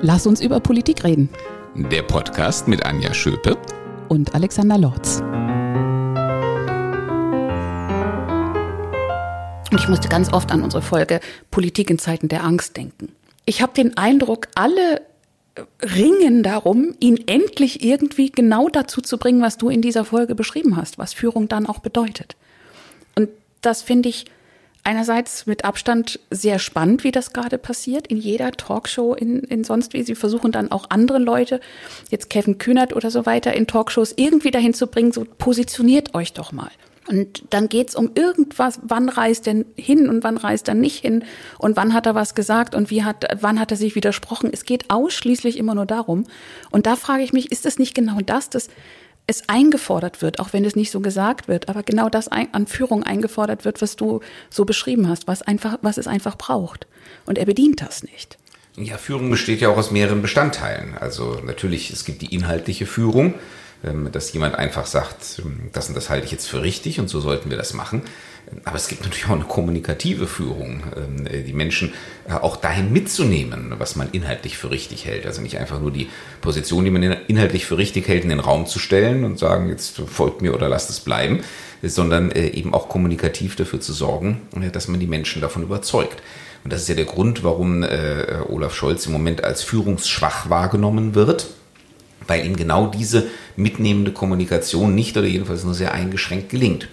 Lass uns über Politik reden. Der Podcast mit Anja Schöpe und Alexander Lorz. Und ich musste ganz oft an unsere Folge Politik in Zeiten der Angst denken. Ich habe den Eindruck, alle ringen darum, ihn endlich irgendwie genau dazu zu bringen, was du in dieser Folge beschrieben hast, was Führung dann auch bedeutet. Und das finde ich einerseits mit Abstand sehr spannend, wie das gerade passiert, in jeder Talkshow, in, in sonst wie. Sie versuchen dann auch andere Leute, jetzt Kevin Kühnert oder so weiter, in Talkshows irgendwie dahin zu bringen, so positioniert euch doch mal. Und dann geht's um irgendwas, wann reist denn hin und wann reist er nicht hin und wann hat er was gesagt und wie hat, wann hat er sich widersprochen. Es geht ausschließlich immer nur darum. Und da frage ich mich, ist es nicht genau das, dass es eingefordert wird, auch wenn es nicht so gesagt wird, aber genau das an Führung eingefordert wird, was du so beschrieben hast, was einfach, was es einfach braucht. Und er bedient das nicht. Ja, Führung besteht ja auch aus mehreren Bestandteilen. Also natürlich, es gibt die inhaltliche Führung, ähm, dass jemand einfach sagt, ähm, das und das halte ich jetzt für richtig und so sollten wir das machen. Aber es gibt natürlich auch eine kommunikative Führung, ähm, die Menschen äh, auch dahin mitzunehmen, was man inhaltlich für richtig hält. Also nicht einfach nur die Position, die man inhaltlich für richtig hält, in den Raum zu stellen und sagen, jetzt folgt mir oder lasst es bleiben, sondern äh, eben auch kommunikativ dafür zu sorgen, äh, dass man die Menschen davon überzeugt. Und das ist ja der Grund, warum Olaf Scholz im Moment als führungsschwach wahrgenommen wird weil ihm genau diese mitnehmende Kommunikation nicht oder jedenfalls nur sehr eingeschränkt gelingt.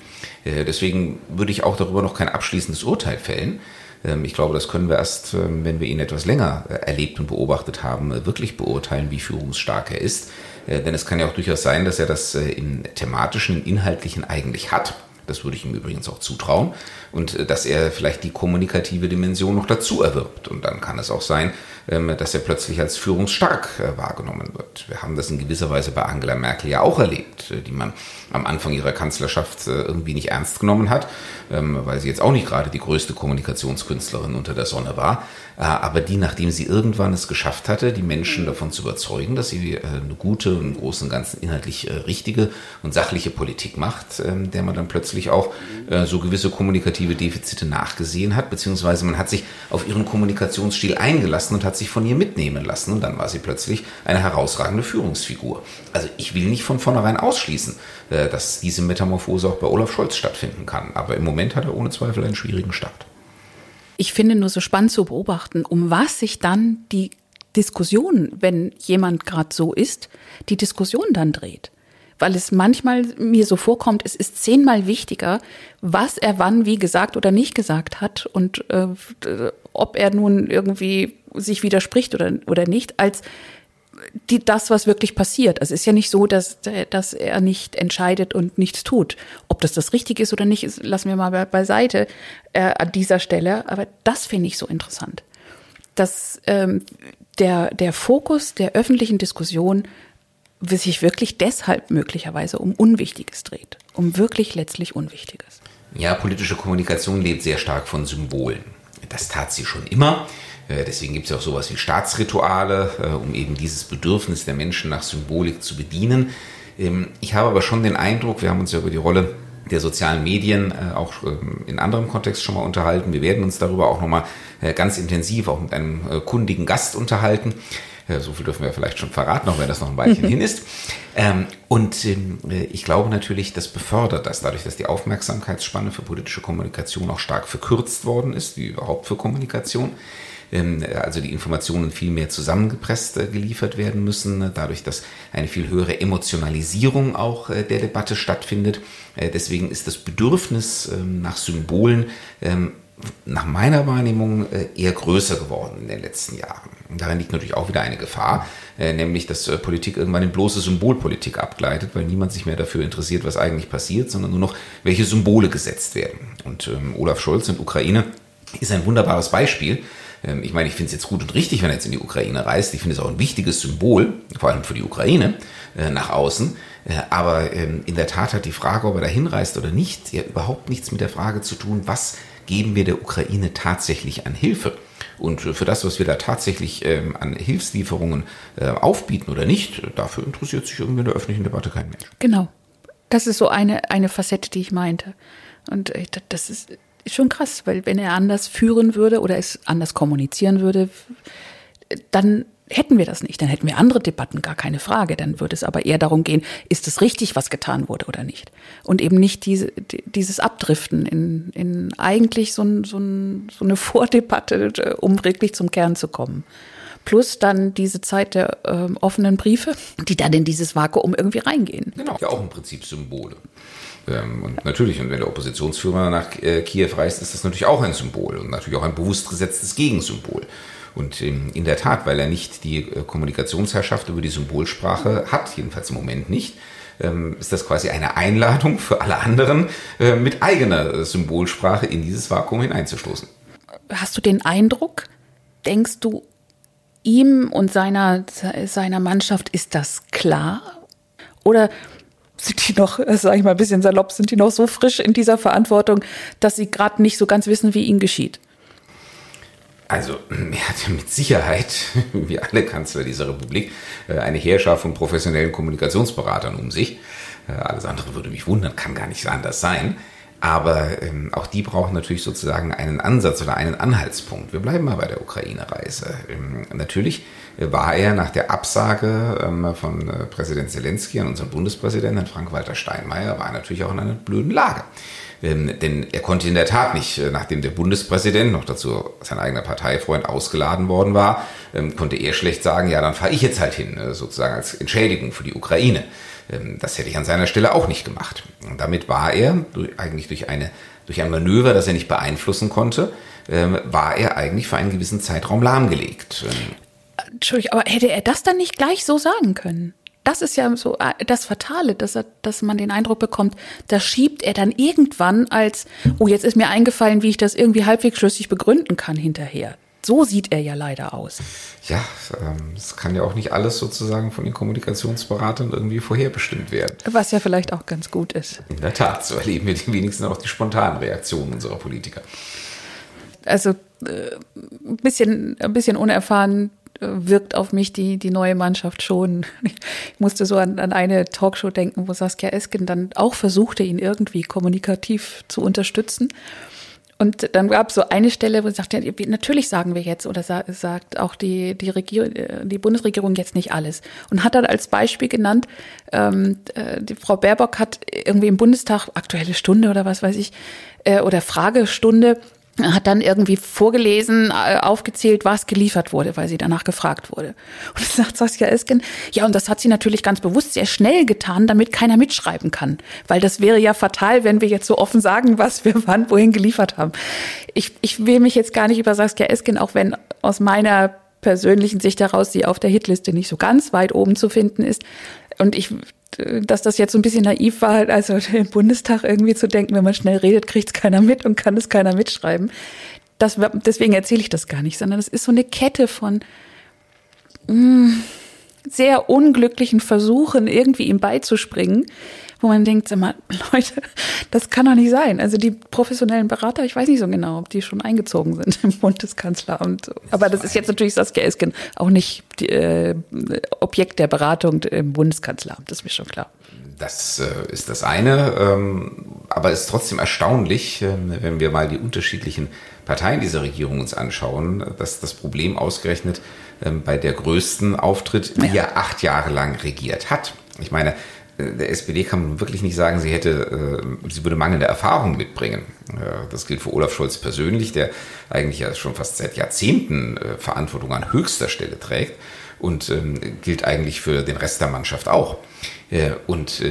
Äh, deswegen würde ich auch darüber noch kein abschließendes Urteil fällen. Ähm, ich glaube, das können wir erst, ähm, wenn wir ihn etwas länger äh, erlebt und beobachtet haben, äh, wirklich beurteilen, wie führungsstark er ist. Denn es kann ja auch durchaus sein, dass er das im thematischen, im inhaltlichen eigentlich hat. Das würde ich ihm übrigens auch zutrauen. Und dass er vielleicht die kommunikative Dimension noch dazu erwirbt. Und dann kann es auch sein, ähm, dass er plötzlich als führungsstark äh, wahrgenommen wird. Wir haben das in gewisser Weise bei Angela Merkel ja auch erlebt, äh, die man am Anfang ihrer Kanzlerschaft äh, irgendwie nicht ernst genommen hat, ähm, weil sie jetzt auch nicht gerade die größte Kommunikationskünstlerin unter der Sonne war, aber die, nachdem sie irgendwann es geschafft hatte, die Menschen davon zu überzeugen, dass sie eine gute und im Großen und Ganzen inhaltlich richtige und sachliche Politik macht, ähm, der man dann plötzlich auch so gewisse kommunikative Defizite nachgesehen hat, beziehungsweise man hat sich auf ihren Kommunikationsstil eingelassen und hat sich von ihr mitnehmen lassen und dann war sie plötzlich eine herausragende Führungsfigur. Also ich will nicht von vornherein ausschließen, äh, dass diese Metamorphose auch bei Olaf Scholz stattfinden kann, aber im Moment hat er ohne Zweifel einen schwierigen Start. Ich finde nur so spannend zu beobachten, um was sich dann die Diskussion, wenn jemand gerade so ist, die Diskussion dann dreht. Weil es manchmal mir so vorkommt, es ist zehnmal wichtiger, was er wann wie gesagt oder nicht gesagt hat und äh, ob er nun irgendwie sich widerspricht oder, oder nicht, als die, das, was wirklich passiert. Also es ist ja nicht so, dass, dass er nicht entscheidet und nichts tut. Ob das das Richtige ist oder nicht, ist, lassen wir mal beiseite äh, an dieser Stelle. Aber das finde ich so interessant. Dass ähm, der, der Fokus der öffentlichen Diskussion sich wirklich deshalb möglicherweise um Unwichtiges dreht. Um wirklich letztlich Unwichtiges. Ja, politische Kommunikation lebt sehr stark von Symbolen. Das tat sie schon immer. Äh, deswegen gibt es ja auch sowas wie Staatsrituale, äh, um eben dieses Bedürfnis der Menschen nach Symbolik zu bedienen. Ähm, ich habe aber schon den Eindruck, wir haben uns ja über die Rolle der sozialen Medien äh, auch ähm, in anderem Kontext schon mal unterhalten. Wir werden uns darüber auch nochmal ganz intensiv auch mit einem kundigen Gast unterhalten. So viel dürfen wir vielleicht schon verraten, auch wenn das noch ein Weilchen hin ist. Ähm, und ich glaube natürlich, das befördert das, dadurch, dass die Aufmerksamkeitsspanne für politische Kommunikation auch stark verkürzt worden ist, wie überhaupt für Kommunikation also die Informationen viel mehr zusammengepresst äh, geliefert werden müssen, ne, dadurch, dass eine viel höhere Emotionalisierung auch äh, der Debatte stattfindet. Äh, deswegen ist das Bedürfnis ähm, nach Symbolen ähm, nach meiner Wahrnehmung eher größer geworden in den letzten Jahren. Darin liegt natürlich auch wieder eine Gefahr, nämlich dass Politik irgendwann in bloße Symbolpolitik abgleitet, weil niemand sich mehr dafür interessiert, was eigentlich passiert, sondern nur noch, welche Symbole gesetzt werden. Und Olaf Scholz in Ukraine ist ein wunderbares Beispiel, ähm, ich meine, ich finde es jetzt gut und richtig, wenn er jetzt in die Ukraine reist. Ich finde es auch ein wichtiges Symbol, vor allem für die Ukraine, äh, nach außen. Äh, aber ähm, in der Tat hat die Frage, ob er da hinreist oder nicht, ja überhaupt nichts mit der Frage zu tun, was geben wir der Ukraine tatsächlich an Hilfe. Und für das, was wir da tatsächlich ähm, an Hilfslieferungen äh, aufbieten oder nicht, dafür interessiert sich irgendwie in der öffentlichen Debatte kein Mensch. Genau. Das ist so eine, eine Facette, die ich meinte. Und das ist, ist schon krass, weil wenn er anders führen würde oder es anders kommunizieren würde, dann hätten wir das nicht. Dann hätten wir andere Debatten, gar keine Frage. Dann würde es aber eher darum gehen, ist es richtig, was getan wurde oder nicht. Und eben nicht diese, dieses Abdriften in, in eigentlich so, so, so eine Vordebatte, äh, um wirklich zum Kern zu kommen. Plus dann diese Zeit der äh, offenen Briefe, die dann in dieses Vakuum irgendwie reingehen. Genau, ja auch im Prinzip Symbole. Ähm, und natürlich, und wenn der Oppositionsführer nach äh, Kiew reist, ist das natürlich auch ein Symbol und natürlich auch ein bewusst gesetztes Gegensymbol. Und in der Tat, weil er nicht die äh, Kommunikationsherrschaft über die Symbolsprache hat, jedenfalls im Moment nicht, ähm, ist das quasi eine Einladung für alle anderen, äh, mit eigener Symbolsprache in dieses Vakuum hineinzustoßen. Hast du den Eindruck, denkst du, ihm und seiner, seiner Mannschaft ist das klar? Oder sind die noch, äh, sage ich mal ein bisschen salopp, sind die noch so frisch in dieser Verantwortung, dass sie gerade nicht so ganz wissen, wie ihnen geschieht? Also er hatte mit Sicherheit, wie alle Kanzler dieser Republik, äh, eine Heerschar von professionellen Kommunikationsberatern um sich. Äh, alles andere würde mich wundern, kann gar nicht anders sein. Aber ähm, auch die brauchen natürlich sozusagen einen Ansatz oder einen Anhaltspunkt. Wir bleiben mal bei der Ukraine-Reise. Ähm, natürlich war er nach der Absage ähm, von äh, Präsident Zelensky an unseren Bundespräsidenten Frank-Walter Steinmeier, war er natürlich auch in einer blöden Lage. Ähm, denn er konnte in der Tat nicht, äh, nachdem der Bundespräsident, noch dazu sein eigener Parteifreund, ausgeladen worden war, ähm, konnte er schlecht sagen, ja, dann fahre ich jetzt halt hin, äh, sozusagen als Entschädigung für die Ukraine. Ähm, das hätte ich an seiner Stelle auch nicht gemacht. Und damit war er eigentlich durch eine durch ein Manöver, das er nicht beeinflussen konnte, war er eigentlich für einen gewissen Zeitraum lahmgelegt. Entschuldigung, aber hätte er das dann nicht gleich so sagen können? das ist ja so äh, das Fatale, dass, er, dass man den Eindruck bekommt, da schiebt er dann irgendwann als, oh, jetzt ist mir eingefallen, wie ich das irgendwie halbwegs schlüssig begründen kann hinterher. So sieht er ja leider aus. Ja, ähm, es kann ja auch nicht alles sozusagen von den Kommunikationsberatern irgendwie vorherbestimmt werden. Was ja vielleicht auch ganz gut ist. In der Tat, so erleben wir die wenigsten auch die spontanen Reaktionen unserer Politiker. Also äh, ein bisschen, ein bisschen unerfahren wirkt auf mich die, die neue Mannschaft schon. Ich musste so an, an eine Talkshow denken, wo Saskia Esken dann auch versuchte, ihn irgendwie kommunikativ zu unterstützen. Und dann gab es so eine Stelle, wo sie sagte, natürlich sagen wir jetzt oder sa sagt auch die, die, Regierung, die Bundesregierung jetzt nicht alles. Und hat dann als Beispiel genannt, ähm, äh, die Frau Baerbock hat irgendwie im Bundestag aktuelle Stunde oder was weiß ich, äh, oder Fragestunde hat dann irgendwie vorgelesen, äh, aufgezählt, was geliefert wurde, weil sie danach gefragt wurde. Und das sagt Saskia Esken, ja, und das hat sie natürlich ganz bewusst sehr schnell getan, damit keiner mitschreiben kann. Weil das wäre ja fatal, wenn wir jetzt so offen sagen, was wir wann wohin geliefert haben. Ich, ich will mich jetzt gar nicht über Saskia Esken, auch wenn aus meiner persönlichen Sicht heraus sie auf der Hitliste nicht so ganz weit oben zu finden ist. Und ich dass das jetzt so ein bisschen naiv war, also im Bundestag irgendwie zu denken, wenn man schnell redet, kriegt es keiner mit und kann es keiner mitschreiben. Das, deswegen erzähle ich das gar nicht, sondern es ist so eine Kette von mh, mm, sehr unglücklichen Versuchen, irgendwie ihm beizuspringen, wo man denkt, mal, Leute, das kann doch nicht sein. Also die professionellen Berater, ich weiß nicht so genau, ob die schon eingezogen sind im Bundeskanzleramt. Aber das ist jetzt natürlich Saskia Esken auch nicht die, äh, Objekt der Beratung im Bundeskanzleramt, das ist mir schon klar. Das äh, ist das eine, ähm, aber es ist trotzdem erstaunlich, äh, wenn wir mal die unterschiedlichen Parteien dieser Regierung uns anschauen, dass das Problem ausgerechnet ähm, bei der größten auftritt, die ja. ja acht Jahre lang regiert hat. Ich meine, der SPD kann man wirklich nicht sagen, sie hätte, äh, sie würde mangelnde Erfahrung mitbringen. Das gilt für Olaf Scholz persönlich, der eigentlich ja schon fast seit Jahrzehnten äh, Verantwortung an höchster Stelle trägt und ähm, gilt eigentlich für den Rest der Mannschaft auch. Äh, und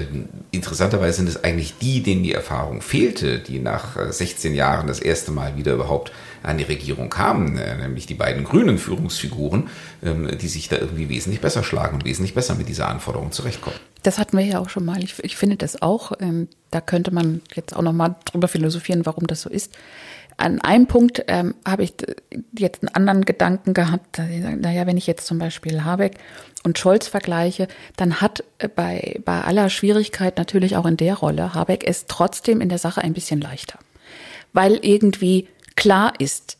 interessanterweise sind es eigentlich die, denen die Erfahrung fehlte, die nach 16 Jahren das erste Mal wieder überhaupt an die Regierung kamen, nämlich die beiden grünen Führungsfiguren, ähm, die sich da irgendwie wesentlich besser schlagen und wesentlich besser mit dieser Anforderung zurechtkommen. Das hatten wir ja auch schon mal. Ich, ich finde das auch. Ähm, da könnte man jetzt auch noch mal drüber philosophieren, warum das so ist. An einem Punkt ähm, habe ich jetzt einen anderen Gedanken gehabt. Naja, wenn ich jetzt zum Beispiel Habeck und Scholz vergleiche, dann hat äh, bei, bei aller Schwierigkeit natürlich auch in der Rolle Habeck es trotzdem in der Sache ein bisschen leichter. Weil irgendwie klar ist,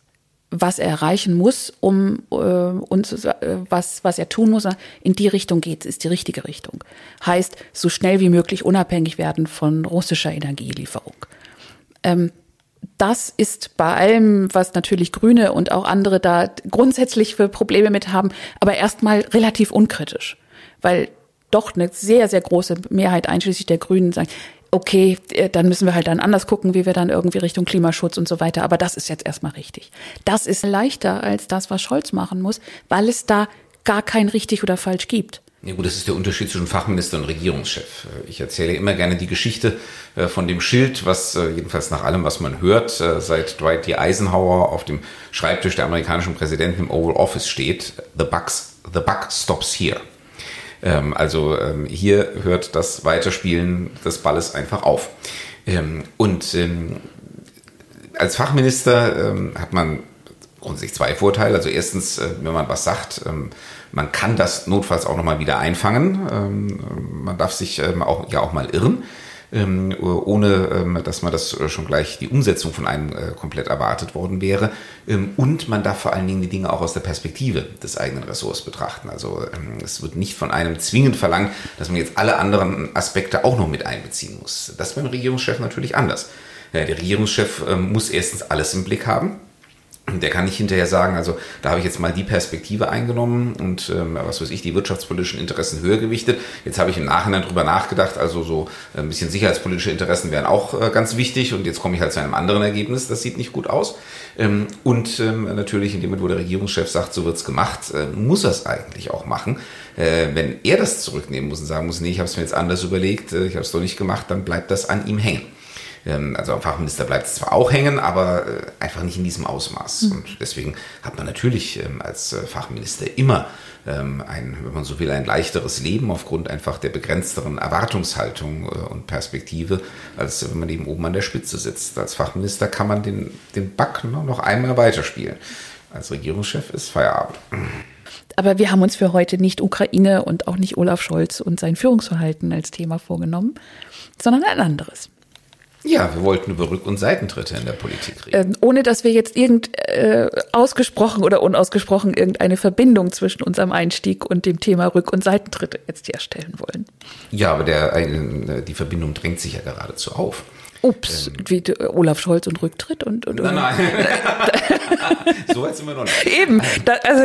was er erreichen muss, um äh, uns äh, was was er tun muss, in die Richtung geht, ist die richtige Richtung. Heißt, so schnell wie möglich unabhängig werden von russischer Energielieferung. Ähm, das ist bei allem, was natürlich Grüne und auch andere da grundsätzlich für Probleme mit haben, aber erstmal relativ unkritisch, weil doch eine sehr, sehr große Mehrheit einschließlich der Grünen sagen, okay, äh, dann müssen wir halt dann anders gucken, wie wir dann irgendwie Richtung Klimaschutz und so weiter. Aber das ist jetzt erstmal richtig. Das ist leichter als das, was Scholz machen muss, weil es da gar kein richtig oder falsch gibt. Ja gut, das ist der Unterschied zwischen Fachminister und Regierungschef. Ich erzähle immer gerne die Geschichte äh, von dem Schild, was äh, jedenfalls nach allem, was man hört, seit Dwight D. Eisenhower auf dem Schreibtisch der amerikanischen Präsidenten im Oval Office steht. The, bucks, the buck stops here. Ähm, also ähm, hier hört das Weiterspielen des Balles einfach auf. Ähm, und als Fachminister hat man grundsätzlich zwei Vorteile. Also erstens, äh, wenn man was sagt, man kann das notfalls auch nochmal wieder einfangen. man darf sich auch, ja auch mal irren ähm, ohne ähm, dass man das äh, schon gleich die Umsetzung von einem äh, komplett erwartet worden wäre. Ähm, und man darf vor allen Dingen die Dinge auch aus der Perspektive des eigenen Ressorts betrachten. Also ähm, es wird nicht von einem zwingend verlangt, dass man jetzt alle anderen Aspekte auch noch mit einbeziehen muss. Das beim Regierungschef natürlich anders. Ja, der Regierungschef ähm, muss erstens alles im Blick haben der kann nicht hinterher sagen, also da habe ich jetzt mal die Perspektive eingenommen und ähm, was weiß ich, die wirtschaftspolitischen Interessen höher gewichtet. Jetzt habe ich im Nachhinein drüber nachgedacht, also so ein bisschen sicherheitspolitische Interessen wären auch äh, ganz wichtig und jetzt komme ich halt zu einem anderen Ergebnis, das sieht nicht gut aus. Ähm, und ähm, natürlich in dem Moment, wo der Regierungschef sagt, so wird's gemacht, äh, muss er es eigentlich auch machen. Äh, wenn er das zurücknehmen muss und sagen muss, nee, ich habe es mir jetzt anders überlegt, äh, ich habe es doch nicht gemacht, dann bleibt das an ihm hängen. Ähm, also am Fachminister bleibt es zwar auch hängen, aber äh, einfach nicht in diesem Ausmaß. Mhm. Und deswegen hat man natürlich ähm, als äh, Fachminister immer ähm, ein, wenn man so will, ein leichteres Leben aufgrund einfach der begrenzteren Erwartungshaltung äh, und Perspektive, als wenn man eben oben an der Spitze sitzt. Als Fachminister kann man den, den Back noch einmal weiterspielen. Als Regierungschef ist Feierabend. Aber wir haben uns für heute nicht Ukraine und auch nicht Olaf Scholz und sein Führungsverhalten als Thema vorgenommen, sondern ein anderes. Ja, wir wollten über Rück- und Seitentritte in der Politik reden. Ähm, ohne dass wir jetzt irgend äh, ausgesprochen oder unausgesprochen irgendeine Verbindung zwischen unserem Einstieg und dem Thema Rück- und Seitentritte jetzt herstellen wollen. Ja, aber der, äh, die Verbindung drängt sich ja geradezu auf. Ups, ähm, wie Olaf Scholz und Rücktritt und, und nein, nein. so weit sind wir noch nicht. Eben, da, also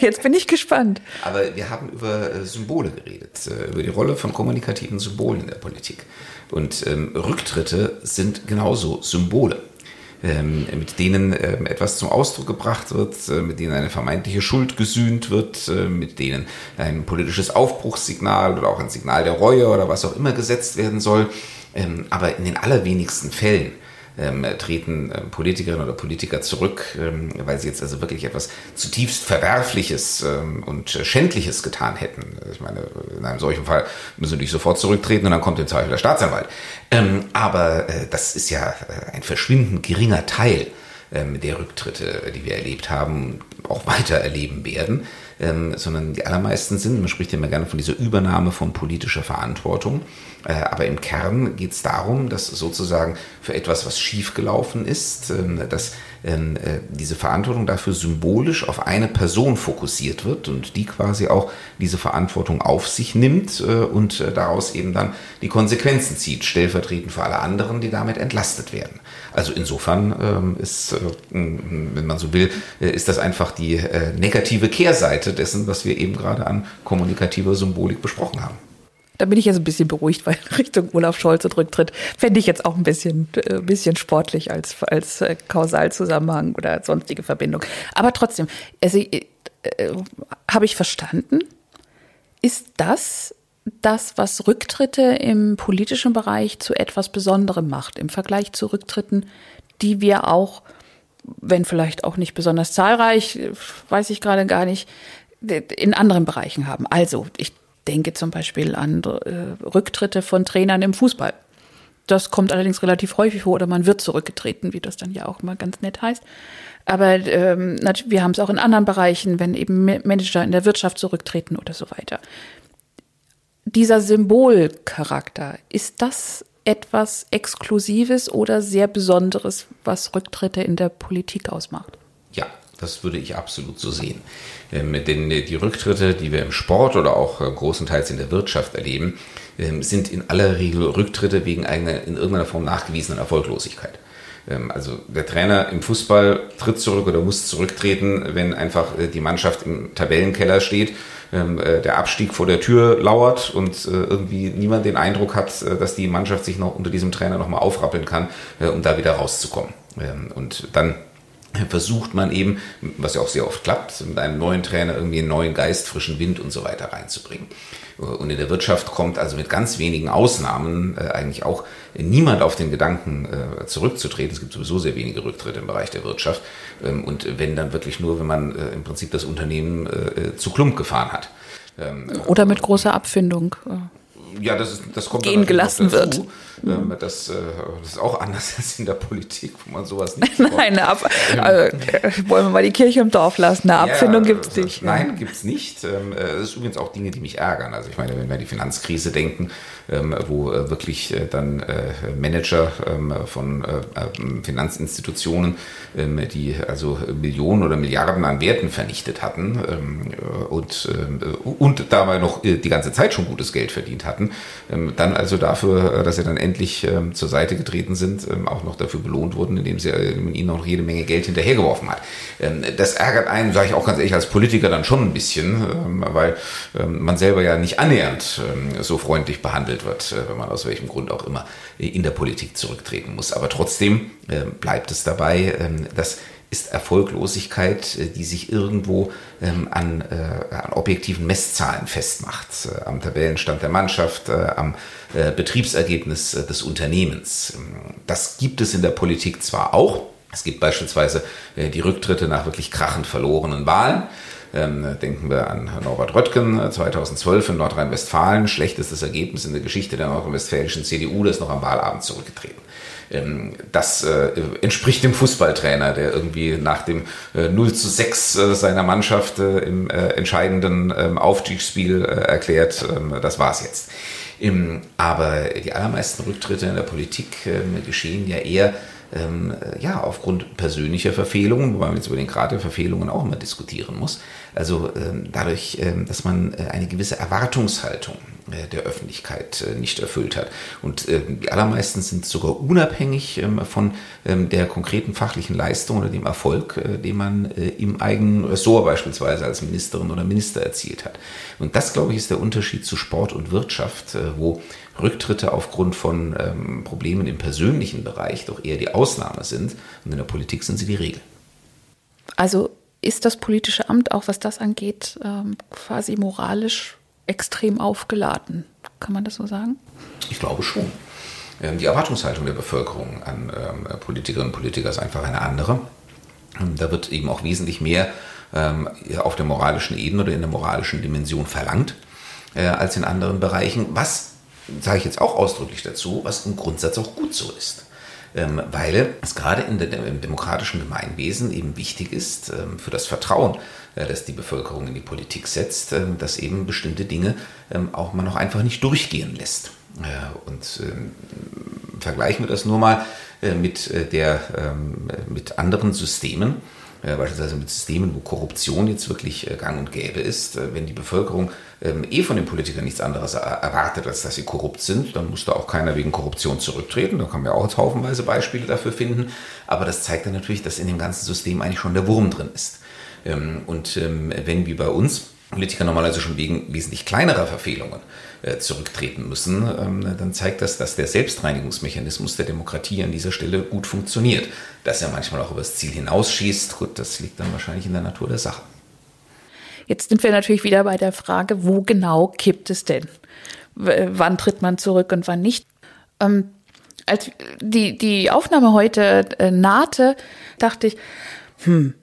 jetzt bin ich gespannt. Aber wir haben über äh, Symbole geredet, äh, über die Rolle von kommunikativen Symbolen in der Politik. Und ähm, Rücktritte sind genauso Symbole. Ähm, mit denen ähm, etwas zum Ausdruck gebracht wird, äh, mit denen eine vermeintliche Schuld gesühnt wird, äh, mit denen ein politisches Aufbruchssignal oder auch ein Signal der Reue oder was auch immer gesetzt werden soll. Ähm, aber in den allerwenigsten Fällen ähm, treten ähm, Politikerinnen oder Politiker zurück, ähm, weil sie jetzt also wirklich etwas zutiefst Verwerfliches ähm, und Schändliches getan hätten. Ich meine, in einem solchen Fall müssen sie natürlich sofort zurücktreten und dann kommt im Zweifel der Staatsanwalt. Ähm, aber äh, das ist ja äh, ein verschwindend geringer Teil ähm, der Rücktritte, die wir erlebt haben, auch weiter erleben werden. Ähm, sondern die allermeisten sind, man spricht ja immer gerne von dieser Übernahme von politischer Verantwortung, äh, aber im Kern geht es darum, dass sozusagen für etwas, was schiefgelaufen ist, ähm, dass ähm, äh, diese Verantwortung dafür symbolisch auf eine Person fokussiert wird und die quasi auch diese Verantwortung auf sich nimmt äh, und daraus eben dann die Konsequenzen zieht, stellvertretend für alle anderen, die damit entlastet werden. Also insofern ähm, ist, wenn man so will, ist das einfach die negative Kehrseite dessen, was wir eben gerade an kommunikativer Symbolik besprochen haben. Da bin ich jetzt ein bisschen beruhigt, weil Richtung Olaf Scholz und Rücktritt fände ich jetzt auch ein bisschen, äh, bisschen sportlich als, als äh, Kausalzusammenhang oder sonstige Verbindung. Aber trotzdem, also, äh, äh, habe ich verstanden, ist das das, was Rücktritte im politischen Bereich zu etwas Besonderem macht, im Vergleich zu Rücktritten, die wir auch, wenn vielleicht auch nicht besonders zahlreich, weiß ich gerade gar nicht, in anderen Bereichen haben. Also, ich denke zum Beispiel an äh, Rücktritte von Trainern im Fußball. Das kommt allerdings relativ häufig vor oder man wird zurückgetreten, wie das dann ja auch mal ganz nett heißt. Aber ähm, wir haben es auch in anderen Bereichen, wenn eben Manager in der Wirtschaft zurücktreten oder so weiter. Dieser Symbolcharakter, ist das etwas Exklusives oder sehr Besonderes, was Rücktritte in der Politik ausmacht? Ja, das würde ich absolut so sehen. Ähm, denn die Rücktritte, die wir im Sport oder auch äh, großenteils in der Wirtschaft erleben, ähm, sind in aller Regel Rücktritte wegen einer in irgendeiner Form nachgewiesenen Erfolglosigkeit. Ähm, also der Trainer im Fußball tritt zurück oder muss zurücktreten, wenn einfach äh, die Mannschaft im Tabellenkeller steht, äh, der Abstieg vor der Tür lauert und äh, irgendwie niemand den Eindruck hat, dass die Mannschaft sich noch unter diesem Trainer nochmal aufrappeln kann, um da wieder rauszukommen. Und dann versucht man eben, was ja auch sehr oft klappt, mit einem neuen Trainer irgendwie einen neuen Geist, frischen Wind und so weiter reinzubringen. Und in der Wirtschaft kommt also mit ganz wenigen Ausnahmen äh, eigentlich auch niemand auf den Gedanken äh, zurückzutreten. Es gibt sowieso sehr wenige Rücktritte im Bereich der Wirtschaft. Ähm, und wenn dann wirklich nur, wenn man äh, im Prinzip das Unternehmen äh, äh, zu Klump gefahren hat. Ähm, Oder mit großer Abfindung. Ja, das, ist, das kommt gehen gelassen wird. Ähm, das, äh, das, ist auch anders als in der Politik, wo man sowas nicht Nein, eine Ab ähm, also, wollen wir mal die Kirche im Dorf lassen. Eine Abfindung ja, gibt es nicht. Nein, gibt es nicht. Ähm, äh, das ist übrigens auch Dinge, die mich ärgern. Also ich meine, wenn wir an die Finanzkrise denken, ähm, wo äh, wirklich äh, dann äh, Manager ähm, von äh, Finanzinstitutionen, ähm, die also Millionen oder Milliarden an Werten vernichtet hatten und, und dabei noch die ganze Zeit schon gutes Geld verdient hatten, dann also dafür, dass sie dann endlich ähm, zur Seite getreten sind, ähm, auch noch dafür belohnt wurden, indem sie äh, ihnen noch jede Menge Geld hinterhergeworfen hat. Ähm, das ärgert einen, sage ich auch ganz ehrlich, als Politiker dann schon ein bisschen, ähm, weil ähm, man selber ja nicht annähernd ähm, so freundlich behandelt wird, äh, wenn man aus welchem Grund auch immer in der Politik zurücktreten muss. Aber trotzdem äh, bleibt es dabei, dass ist Erfolglosigkeit, äh, die sich irgendwo ähm, an, äh, an, objektiven Messzahlen festmacht, äh, am Tabellenstand der Mannschaft, äh, am äh, Betriebsergebnis äh, des Unternehmens. Ähm, das gibt es in der Politik zwar auch, es gibt beispielsweise die Rücktritte nach wirklich krachend verlorenen Wahlen. Ähm, denken wir an Norbert Röttgen 2012 in Nordrhein-Westfalen, schlechtestes Ergebnis in der Geschichte der nordrhein-westfälischen CDU, das ist noch am Wahlabend zurückgetreten. Ähm, das äh, entspricht dem Fußballtrainer, der irgendwie nach dem äh, 0 zu 6 äh, seiner Mannschaft äh, im entscheidenden ähm, Aufstiegsspiel erklärt, ähm, das war's jetzt. aber die allermeisten Rücktritte in der Politik geschehen ja eher ähm, ja, aufgrund persönlicher Verfehlungen, wobei man jetzt über den Grad der Verfehlungen auch immer diskutieren muss. Also ähm, dadurch, ähm, dass man äh, eine gewisse Erwartungshaltung der Öffentlichkeit äh, nicht erfüllt hat. Und äh, die allermeisten sind sogar unabhängig ähm, von ähm, der konkreten fachlichen Leistung oder dem Erfolg, äh, den man äh, im eigenen Ressort beispielsweise als Ministerin oder Minister erzielt hat. Und das, glaube ich, ist der Unterschied zu Sport und Wirtschaft, wo Rücktritte aufgrund von ähm, Problemen im persönlichen Bereich doch eher die Ausnahme sind und in der Politik sind sie die Regel. Also ist das politische Amt auch, was das angeht, quasi moralisch extrem aufgeladen. Kann man das so sagen? Ich glaube schon. Ähm, die Erwartungshaltung der Bevölkerung an ähm, Politikerinnen und Politiker ist einfach eine andere. Ähm, da wird eben auch wesentlich mehr auf der moralischen Ebene oder in der moralischen Dimension verlangt äh, als in anderen Bereichen, was sage ich jetzt auch ausdrücklich dazu, was im Grundsatz auch gut so ist. Ähm, weil es gerade in der, im demokratischen Gemeinwesen eben wichtig ist ähm, für das Vertrauen, äh, das die Bevölkerung in die Politik setzt, äh, dass eben bestimmte Dinge ähm, auch man noch einfach nicht durchgehen lässt. Äh, und ähm, vergleichen wir das nur mal äh, mit, äh, der, ähm, mit anderen Systemen äh, beispielsweise mit Systemen, wo Korruption jetzt wirklich äh, gang und gäbe ist. Äh, wenn die Bevölkerung ähm, eh von den Politikern nichts anderes erwartet, als dass sie korrupt sind, dann muss da auch keiner wegen Korruption zurücktreten. Da kann man ja auch haufenweise Beispiele dafür finden. Aber das zeigt dann natürlich, dass in dem ganzen System eigentlich schon der Wurm drin ist. Ähm, und ähm, wenn wie bei uns Politiker normalerweise schon wegen wesentlich kleinerer Verfehlungen äh, zurücktreten müssen, ähm, dann zeigt das, dass der Selbstreinigungsmechanismus der Demokratie an dieser Stelle gut funktioniert. Dass er manchmal auch über das Ziel hinausschießt, gut, das liegt dann wahrscheinlich in der Natur der Sache. Jetzt sind wir natürlich wieder bei der Frage, wo genau kippt es denn? Wann tritt man zurück und wann nicht? Ähm, als die, die Aufnahme heute äh, nahte, dachte ich, hm, äh,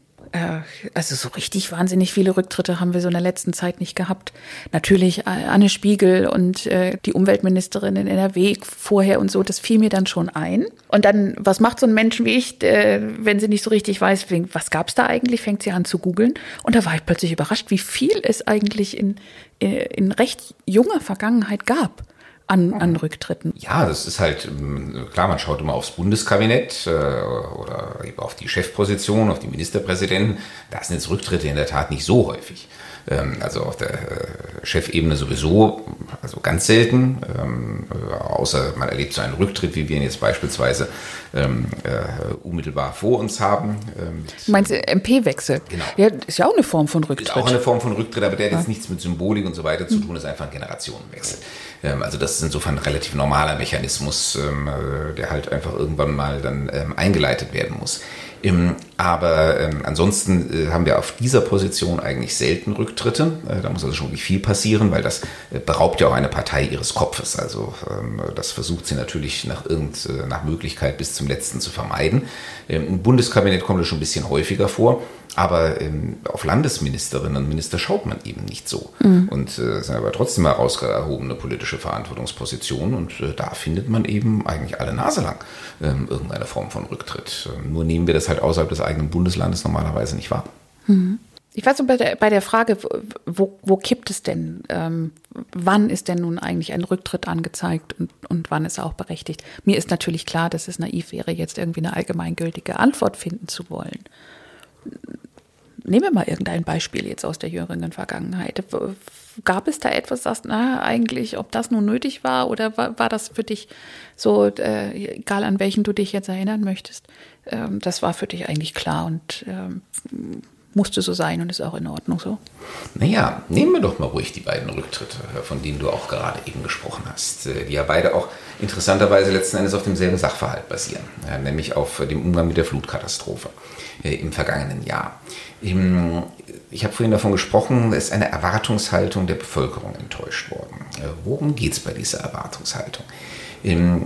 also so richtig wahnsinnig viele Rücktritte haben wir so in der letzten Zeit nicht gehabt. Natürlich äh, Anne Spiegel und äh, die Umweltministerin in NRW vorher und so, das fiel mir dann schon ein. Und dann, was macht so ein Mensch wie ich, äh, wenn sie nicht so richtig weiß, was gab es da eigentlich, fängt sie an zu googeln. Und da war ich plötzlich überrascht, wie viel es eigentlich in, äh, in recht junger Vergangenheit gab. An, an Rücktritten? Ja, das ist halt, ähm, klar, man schaut immer aufs Bundeskabinett äh, oder eben auf die Chefposition, auf die Ministerpräsidenten. Da sind jetzt Rücktritte in der Tat nicht so häufig. Ähm, also auf der äh, Chefebene sowieso, also ganz selten, ähm, außer man erlebt so einen Rücktritt, wie wir ihn jetzt beispielsweise ähm, äh, unmittelbar vor uns haben. Meinst du MP-Wechsel? Genau. Ja, ist ja auch eine Form von Rücktritt. Ist auch eine Form von Rücktritt, aber der hat jetzt nichts mit Symbolik und so weiter zu tun, ist einfach ein Generationenwechsel. Ähm, also das ist insofern ein relativ normaler Mechanismus, ähm, äh, der halt einfach irgendwann mal dann ähm, eingeleitet werden muss. Aber ähm, ansonsten äh, haben wir auf dieser Position eigentlich selten Rücktritte. Äh, da muss also schon wirklich viel passieren, weil das beraubt ja auch eine Partei ihres Kopfes. Also das versucht sie natürlich nach, irgend, nach Möglichkeit bis zum letzten zu vermeiden. Im Bundeskabinett kommt das schon ein bisschen häufiger vor. Aber ähm, auf Landesministerinnen und Minister schaut man eben nicht so. Mhm. Und äh, sind aber trotzdem herausgehobene politische Verantwortungspositionen. Und äh, da findet man eben eigentlich alle Nase lang ähm, irgendeine Form von Rücktritt. Ähm, nur nehmen wir das halt außerhalb des eigenen Bundeslandes normalerweise nicht wahr. Mhm. Ich weiß so bei der, bei der Frage, wo, wo kippt es denn? Ähm, wann ist denn nun eigentlich ein Rücktritt angezeigt und, und wann ist er auch berechtigt? Mir ist natürlich klar, dass es naiv wäre, jetzt irgendwie eine allgemeingültige Antwort finden zu wollen nehmen wir mal irgendein Beispiel jetzt aus der jüngeren Vergangenheit. Gab es da etwas, das, na, eigentlich, ob das nun nötig war oder war, war das für dich so, äh, egal an welchen du dich jetzt erinnern möchtest, ähm, das war für dich eigentlich klar und ähm, musste so sein und ist auch in Ordnung so? Naja, nehmen wir doch mal ruhig die beiden Rücktritte, äh, von denen du auch gerade eben gesprochen hast, äh, die ja beide auch interessanterweise letzten Endes auf demselben Sachverhalt basieren, nämlich auf dem Umgang mit der Flutkatastrophe im vergangenen Jahr. Ich habe vorhin davon gesprochen, es ist eine Erwartungshaltung der Bevölkerung enttäuscht worden. Äh, worum geht es bei dieser Erwartungshaltung? Im,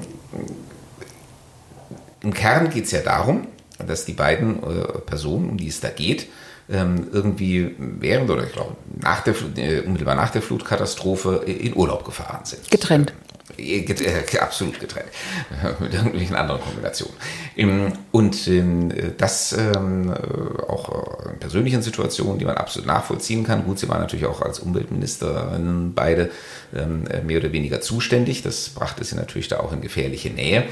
im Kern geht es ja darum, dass die beiden äh, Personen, um die es da geht, ähm, irgendwie während oder ich glaube nach der, äh, unmittelbar nach der Flutkatastrophe in Urlaub gefahren sind. Getrennt. Äh, absolut getrennt. Mit irgendwelchen anderen Kombinationen. Und ähm, das ähm, auch in persönlichen Situationen, die man absolut nachvollziehen kann. Gut, sie waren natürlich auch als Umweltministerin beide ähm, mehr oder weniger zuständig. Das brachte sie natürlich da auch in gefährliche Nähe.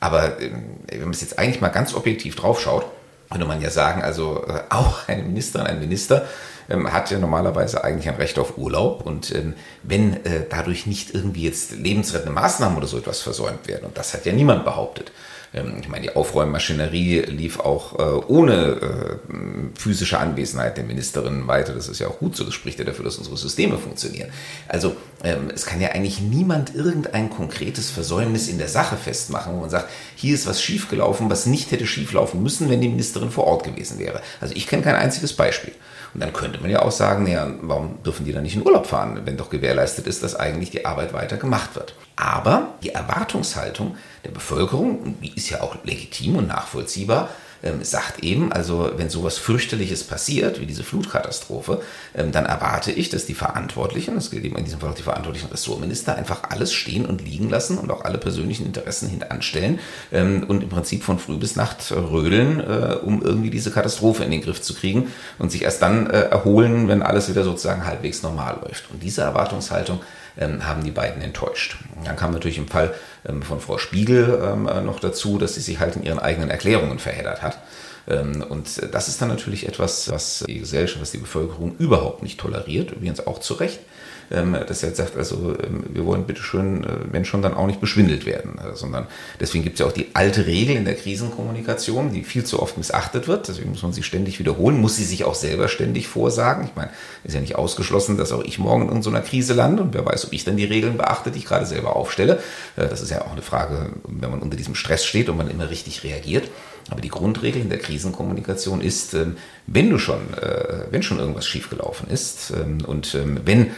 Aber wenn man es jetzt eigentlich mal ganz objektiv draufschaut, könnte man ja sagen, also äh, auch eine Ministerin, ein Minister ähm, hat ja normalerweise eigentlich ein Recht auf Urlaub. Und ähm, wenn äh, dadurch nicht irgendwie jetzt lebensrettende Maßnahmen oder so etwas versäumt werden, und das hat ja niemand behauptet, ähm, ich meine, die Aufräummaschinerie lief auch äh, ohne äh, physische Anwesenheit der Ministerin weiter. Das ist ja auch gut so. Das spricht ja dafür, dass unsere Systeme funktionieren. Also ähm, es kann ja eigentlich niemand irgendein konkretes Versäumnis in der Sache festmachen, wo man sagt, hier ist was schiefgelaufen, was nicht hätte schieflaufen müssen, wenn die Ministerin vor Ort gewesen wäre. Also ich kenne kein einziges Beispiel. Und dann könnte man ja auch sagen, ja, warum dürfen die dann nicht in Urlaub fahren, wenn doch gewährleistet ist, dass eigentlich die Arbeit weiter gemacht wird. Aber die Erwartungshaltung der Bevölkerung, die ist ja auch legitim und nachvollziehbar, ähm, sagt eben, also wenn sowas fürchterliches passiert, wie diese Flutkatastrophe, ähm, dann erwarte ich, dass die Verantwortlichen, das gilt eben in diesem Fall auch die verantwortlichen Ressortminister, einfach alles stehen und liegen lassen und auch alle persönlichen Interessen hintanstellen ähm, und im Prinzip von früh bis Nacht rödeln, äh, um irgendwie diese Katastrophe in den Griff zu kriegen und sich erst dann äh, erholen, wenn alles wieder sozusagen halbwegs normal läuft. Und diese Erwartungshaltung ähm, haben die beiden enttäuscht. Dann kam natürlich im Fall ähm, von Frau Spiegel ähm, äh, noch dazu, dass sie sich halt in ihren eigenen Erklärungen verheddert hat. Ähm, und das ist dann natürlich etwas, was die Gesellschaft, was die Bevölkerung überhaupt nicht toleriert, übrigens auch zu Recht dass er jetzt sagt, also ähm, wir wollen bitte schön, äh, wenn schon, dann auch nicht beschwindelt werden, äh, sondern deswegen gibt es ja auch die alte Regel in der Krisenkommunikation, die viel zu oft missachtet wird, deswegen muss man sie ständig wiederholen, muss sie sich auch selber ständig vorsagen. Ich meine, ist ja nicht ausgeschlossen, dass auch ich morgen in irgendeiner Krise lande und wer weiß, ob ich dann die Regeln beachte, die ich gerade selber aufstelle. Äh, das ist ja auch eine Frage, wenn man unter diesem Stress steht und man immer richtig reagiert. Aber die Grundregel in der Krisenkommunikation ist, ähm, wenn du schon, äh, wenn schon irgendwas schiefgelaufen ist ähm, und ähm, wenn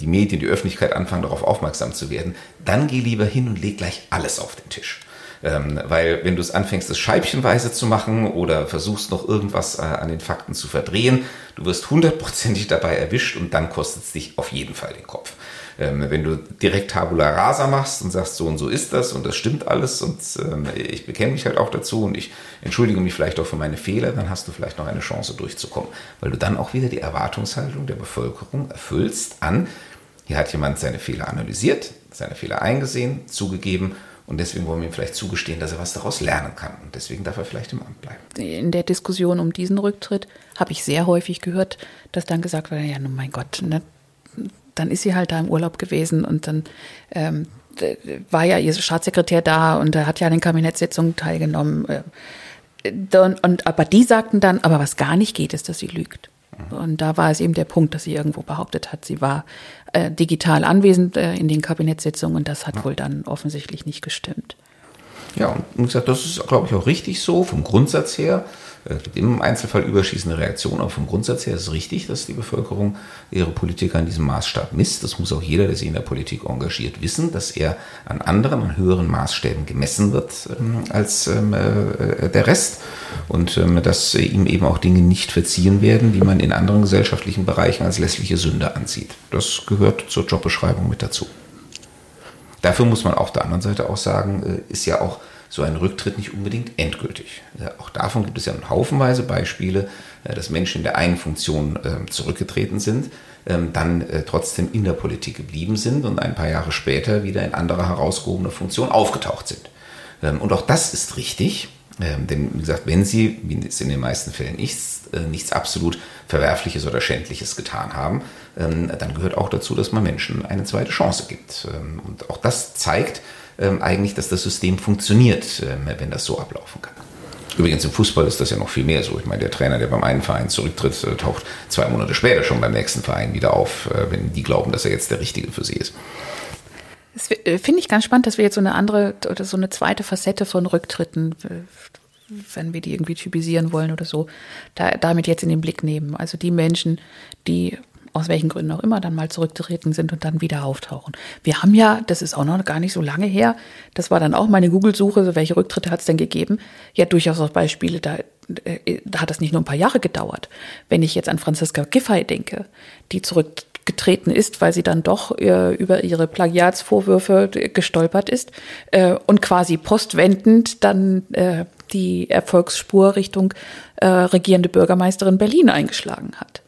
die Medien, die Öffentlichkeit anfangen, darauf aufmerksam zu werden, dann geh lieber hin und leg gleich alles auf den Tisch. weil wenn du es anfängst, es scheibchenweise zu machen oder versuchst noch irgendwas äh, an den Fakten zu verdrehen, du wirst hundertprozentig dabei erwischt und dann kostet es dich auf jeden Fall den Kopf. Ähm, wenn du direkt Tabula Rasa machst und sagst, so und so ist das und das stimmt alles und ähm, ich bekenne mich halt auch dazu und ich entschuldige mich vielleicht auch für meine Fehler, dann hast du vielleicht noch eine Chance durchzukommen, weil du dann auch wieder die Erwartungshaltung der Bevölkerung erfüllst an, Hier hat jemand seine Fehler analysiert, seine Fehler eingesehen, zugegeben und deswegen wollen wir ihm vielleicht zugestehen, dass er was daraus lernen kann. Und deswegen darf er vielleicht im Amt bleiben. In der Diskussion um diesen Rücktritt habe ich sehr häufig gehört, dass dann gesagt wurde, ja, nun mein Gott, ne, dann ist sie halt da im Urlaub gewesen und dann ähm, war ja ihr Staatssekretär da und er hat ja an den Kabinettssitzungen teilgenommen. Äh, und, und, aber die sagten dann, aber was gar nicht geht, ist, dass sie lügt. Und da war es eben der Punkt, dass sie irgendwo behauptet hat, sie war äh, digital anwesend äh, in den Kabinettssitzungen und das hat ja. wohl dann offensichtlich nicht gestimmt. Ja, und wie gesagt, das ist, glaube ich, auch richtig so vom Grundsatz her. Es gibt im Einzelfall überschießende Reaktionen, aber vom Grundsatz her ist es richtig, dass die Bevölkerung ihre Politiker an diesem Maßstab misst. Das muss auch jeder, der sich in der Politik engagiert, wissen, dass er an anderen, an höheren Maßstäben gemessen wird ähm, als ähm, äh, der Rest und ähm, dass äh, ihm eben auch Dinge nicht verziehen werden, die man in anderen gesellschaftlichen Bereichen als lässliche Sünde ansieht. Das gehört zur Jobbeschreibung mit dazu. Dafür muss man auf der anderen Seite auch sagen, äh, ist ja auch so ein Rücktritt nicht unbedingt endgültig. Auch davon gibt es ja haufenweise Beispiele, äh, dass Menschen in der einen Funktion ähm, zurückgetreten sind, ähm, dann äh, trotzdem in der Politik geblieben sind und ein paar Jahre später wieder in anderer herausgehobener Funktion aufgetaucht sind. Ähm, und auch das ist richtig. denn wie gesagt, wenn Sie, wie es in den meisten Fällen nichts, äh, nichts absolut Verwerfliches oder Schändliches getan haben, dann gehört auch dazu, dass man Menschen eine zweite Chance gibt. und auch das zeigt, eigentlich, dass das System funktioniert, äh, wenn das so ablaufen kann. Übrigens im Fußball ist das ja noch viel mehr so. Ich meine, der Trainer, der beim einen Verein zurücktritt, äh, taucht zwei Monate später schon beim nächsten Verein wieder auf, äh, wenn die glauben, dass er jetzt der Richtige für sie ist. Das äh, finde ich ganz spannend, dass wir jetzt so eine andere oder so eine zweite Facette von Rücktritten, wenn wir die irgendwie typisieren wollen oder so, da, damit jetzt in den Blick nehmen. Also die Menschen, die aus welchen Gründen auch immer, dann mal zurückgetreten sind und dann wieder auftauchen. Wir haben ja, das ist auch noch gar nicht so lange her, das war dann auch meine Google-Suche, so welche Rücktritte hat es denn gegeben? Ja, durchaus auch Beispiele, da, äh, da hat das nicht nur ein paar Jahre gedauert. Wenn ich jetzt an Franziska Giffey denke, die zurückgetreten ist, weil sie dann doch äh, über ihre Plagiatsvorwürfe gestolpert ist äh, und quasi postwendend dann äh, die Erfolgsspur Richtung äh, regierende Bürgermeisterin Berlin eingeschlagen hat.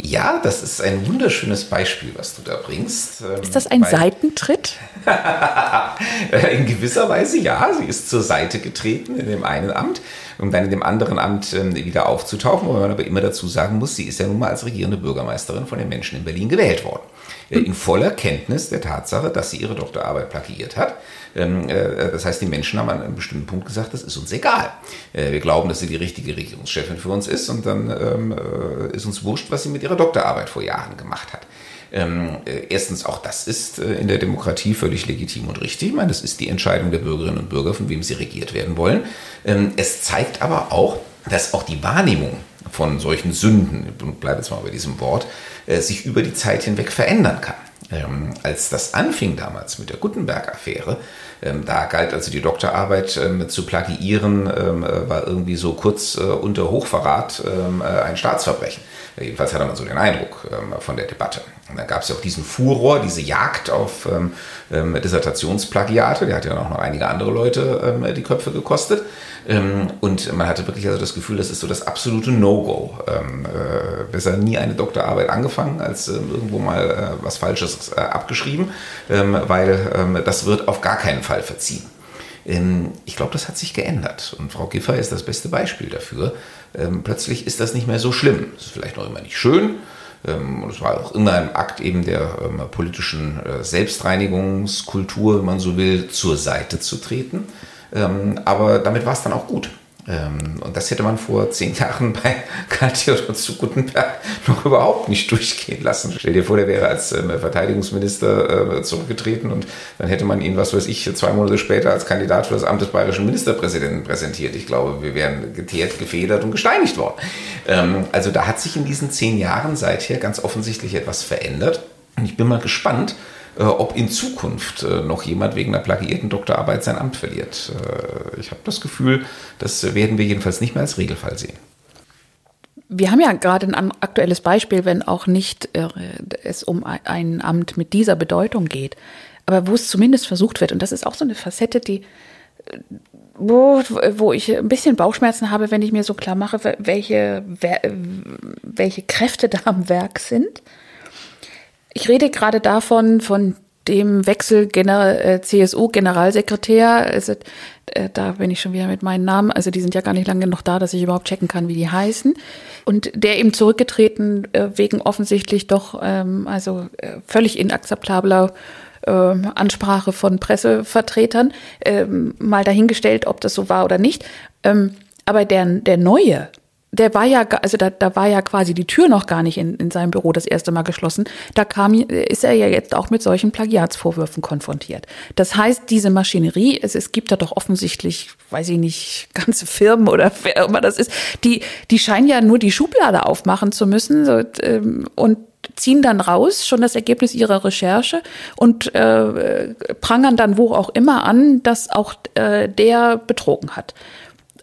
Ja, das ist ein wunderschönes Beispiel, was du da bringst. Ähm, ist das ein Seitentritt? in gewisser Weise ja. Sie ist zur Seite getreten in dem einen Amt, um dann in dem anderen Amt ähm, wieder aufzutauchen, wo man aber immer dazu sagen muss, sie ist ja nun mal als regierende Bürgermeisterin von den Menschen in Berlin gewählt worden. Äh, in voller Kenntnis der Tatsache, dass sie ihre Doktorarbeit plagiiert hat ähm, äh, das heißt, die Menschen haben an einem bestimmten Punkt gesagt, das ist uns egal. Äh, wir glauben, dass sie die richtige Regierungschefin für uns ist und dann ähm, äh, ist uns wurscht, was sie mit ihrer Doktorarbeit vor Jahren gemacht hat. Ähm, erstens, auch das ist in der Demokratie völlig legitim und richtig. Ich meine, das ist die Entscheidung der Bürgerinnen und Bürger, von wem sie regiert werden wollen. es zeigt aber auch, dass auch die Wahrnehmung von solchen Sünden, ich bleibe jetzt mal bei diesem Wort, sich über die Zeit hinweg verändern kann. Ähm, als das anfing damals mit der Gutenberg-Affäre, ähm, da galt also die Doktorarbeit ähm, zu plagiieren, ähm, äh, war irgendwie so kurz äh, unter Hochverrat ähm, äh, ein Staatsverbrechen. Jedenfalls hatte man so den Eindruck ähm, von der Debatte. Und dann gab es ja auch diesen Furor, diese Jagd auf Dissertationsplagiate, der hat ja auch noch einige andere Leute die Köpfe gekostet. Ähm, und man hatte wirklich also das Gefühl, das ist so das absolute No-Go. Ähm, äh, besser nie eine Doktorarbeit angefangen, als ähm, irgendwo mal äh, was Falsches äh, abgeschrieben, weil das wird auf gar keinen Fall verziehen. Ich glaube, das hat sich geändert. Und Frau Giffer ist das beste Beispiel dafür. Plötzlich ist das nicht mehr so schlimm. Es ist vielleicht noch immer nicht schön. Und es war auch immer ein Akt eben der politischen Selbstreinigungskultur, wenn man so will, zur Seite zu treten. Ähm, aber damit war es dann auch gut. Ähm, und das hätte man vor zehn Jahren bei Karl Theodor zu Gutenberg noch überhaupt nicht durchgehen lassen. Stell dir vor, der wäre als ähm, Verteidigungsminister äh, zurückgetreten und dann hätte man ihn, was weiß ich, zwei Monate später als Kandidat für das Amt des bayerischen Ministerpräsidenten präsentiert. Ich glaube, wir wären geteert, gefedert und gesteinigt worden. Ähm, also da hat sich in diesen zehn Jahren seither ganz offensichtlich etwas verändert. Und ich bin mal gespannt, ob in Zukunft äh, noch jemand wegen einer plagiierten Doktorarbeit sein Amt verliert. Äh, ich habe das Gefühl, das werden wir jedenfalls nicht mehr als Regelfall sehen. Wir haben ja gerade ein aktuelles Beispiel, wenn auch nicht es um ein Amt mit dieser Bedeutung geht, aber wo es zumindest versucht wird. Und das ist auch so eine Facette, die wo, wo ich ein bisschen Bauchschmerzen habe, wenn ich mir so klar mache, welche, welche Kräfte da am Werk sind ich rede gerade davon, von dem Wechsel äh, CSU-Generalsekretär. Also, äh, da bin ich schon wieder mit meinen Namen. Also die sind ja gar nicht lange noch da, dass ich überhaupt checken kann, wie die heißen. Und der eben zurückgetreten äh, wegen offensichtlich doch ähm, also äh, völlig inakzeptabler äh, Ansprache von Pressevertretern. Ähm, mal dahingestellt, ob das so war oder nicht. Ähm, aber der, der neue, der war ja, also da, da war ja quasi die Tür noch gar nicht in, in seinem Büro das erste Mal geschlossen. Da kam, ist er ja jetzt auch mit solchen Plagiatsvorwürfen konfrontiert. Das heißt, diese Maschinerie, es, es gibt da doch offensichtlich, weiß ich nicht, ganze Firmen oder wer immer das ist, die, die scheinen ja nur die Schublade aufmachen zu müssen so, ähm, und ziehen dann raus schon das Ergebnis ihrer Recherche und äh, prangern dann wo auch immer an, dass auch äh, der betrogen hat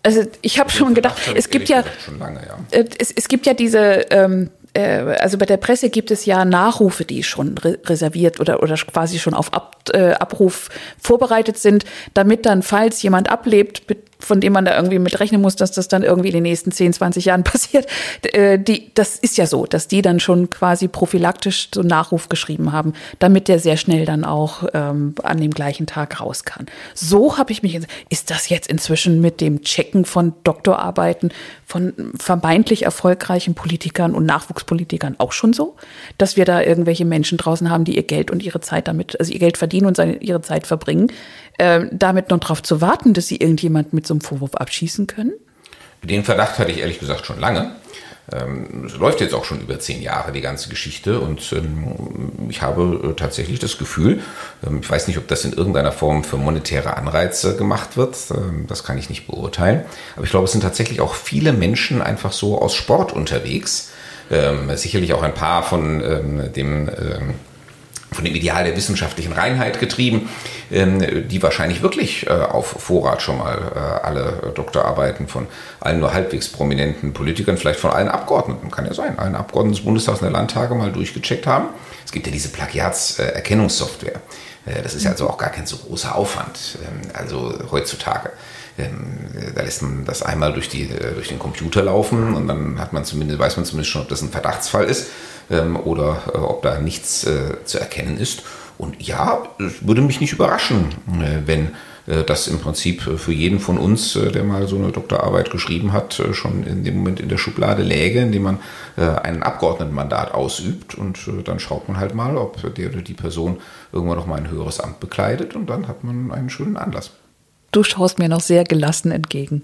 also ich habe schon gedacht, es gibt ja, lange, ja. Äh, es, es gibt ja diese ähm, äh, also bei der Presse gibt es ja Nachrufe, die schon re reserviert oder, oder quasi schon auf Ab, äh, Abruf vorbereitet sind, damit dann, falls jemand ablebt, von dem man da irgendwie mit rechnen muss, dass das dann irgendwie in den nächsten 10, 20 Jahren passiert. Äh, die, das ist ja so, dass die dann schon quasi prophylaktisch so einen Nachruf geschrieben haben, damit der sehr schnell dann auch ähm, an dem gleichen Tag raus kann. So habe ich mich, ist das jetzt inzwischen mit dem Checken von Doktorarbeiten von vermeintlich erfolgreichen Politikern und Nachwuchspolitikern auch schon so, dass wir da irgendwelche Menschen draußen haben, die ihr Geld und ihre Zeit damit, also ihr Geld verdienen und seine, ihre Zeit verbringen, äh, damit noch darauf zu warten, dass sie irgendjemand mit so einem Vorwurf abschießen können? Den Verdacht hatte ich ehrlich gesagt schon lange. Ähm, es läuft jetzt auch schon über zehn Jahre, die ganze Geschichte. Und ähm, ich habe äh, tatsächlich das Gefühl, ähm, ich weiß nicht, ob das in irgendeiner Form für monetäre Anreize gemacht wird, das kann ich nicht beurteilen. Aber ich glaube, es sind tatsächlich auch viele Menschen einfach so aus Sport unterwegs. sicherlich auch ein paar von dem von dem Ideal der wissenschaftlichen Reinheit getrieben, ähm, die wahrscheinlich wirklich äh, auf Vorrat schon mal äh, alle Doktorarbeiten von allen nur halbwegs prominenten Politikern, vielleicht von allen Abgeordneten, kann ja sein, allen Abgeordneten des Bundestags und der Landtage mal durchgecheckt haben. Es gibt ja diese Plagiatserkennungssoftware. Äh, das ist ja also auch gar kein so großer Aufwand, ähm, also heutzutage. Ähm, da lässt man das einmal durch, die, durch den Computer laufen und dann hat man zumindest, weiß man zumindest schon, ob das ein Verdachtsfall ist ähm, oder äh, ob da nichts äh, zu erkennen ist. Und ja, es würde mich nicht überraschen, äh, wenn äh, das im Prinzip für jeden von uns, äh, der mal so eine Doktorarbeit geschrieben hat, äh, schon in dem Moment in der Schublade läge, indem man ein Abgeordnetenmandat ausübt. Und dann schaut man halt mal, ob der oder die Person irgendwann noch mal ein höheres Amt bekleidet und dann hat man einen schönen Anlass. Du schaust mir noch sehr gelassen entgegen.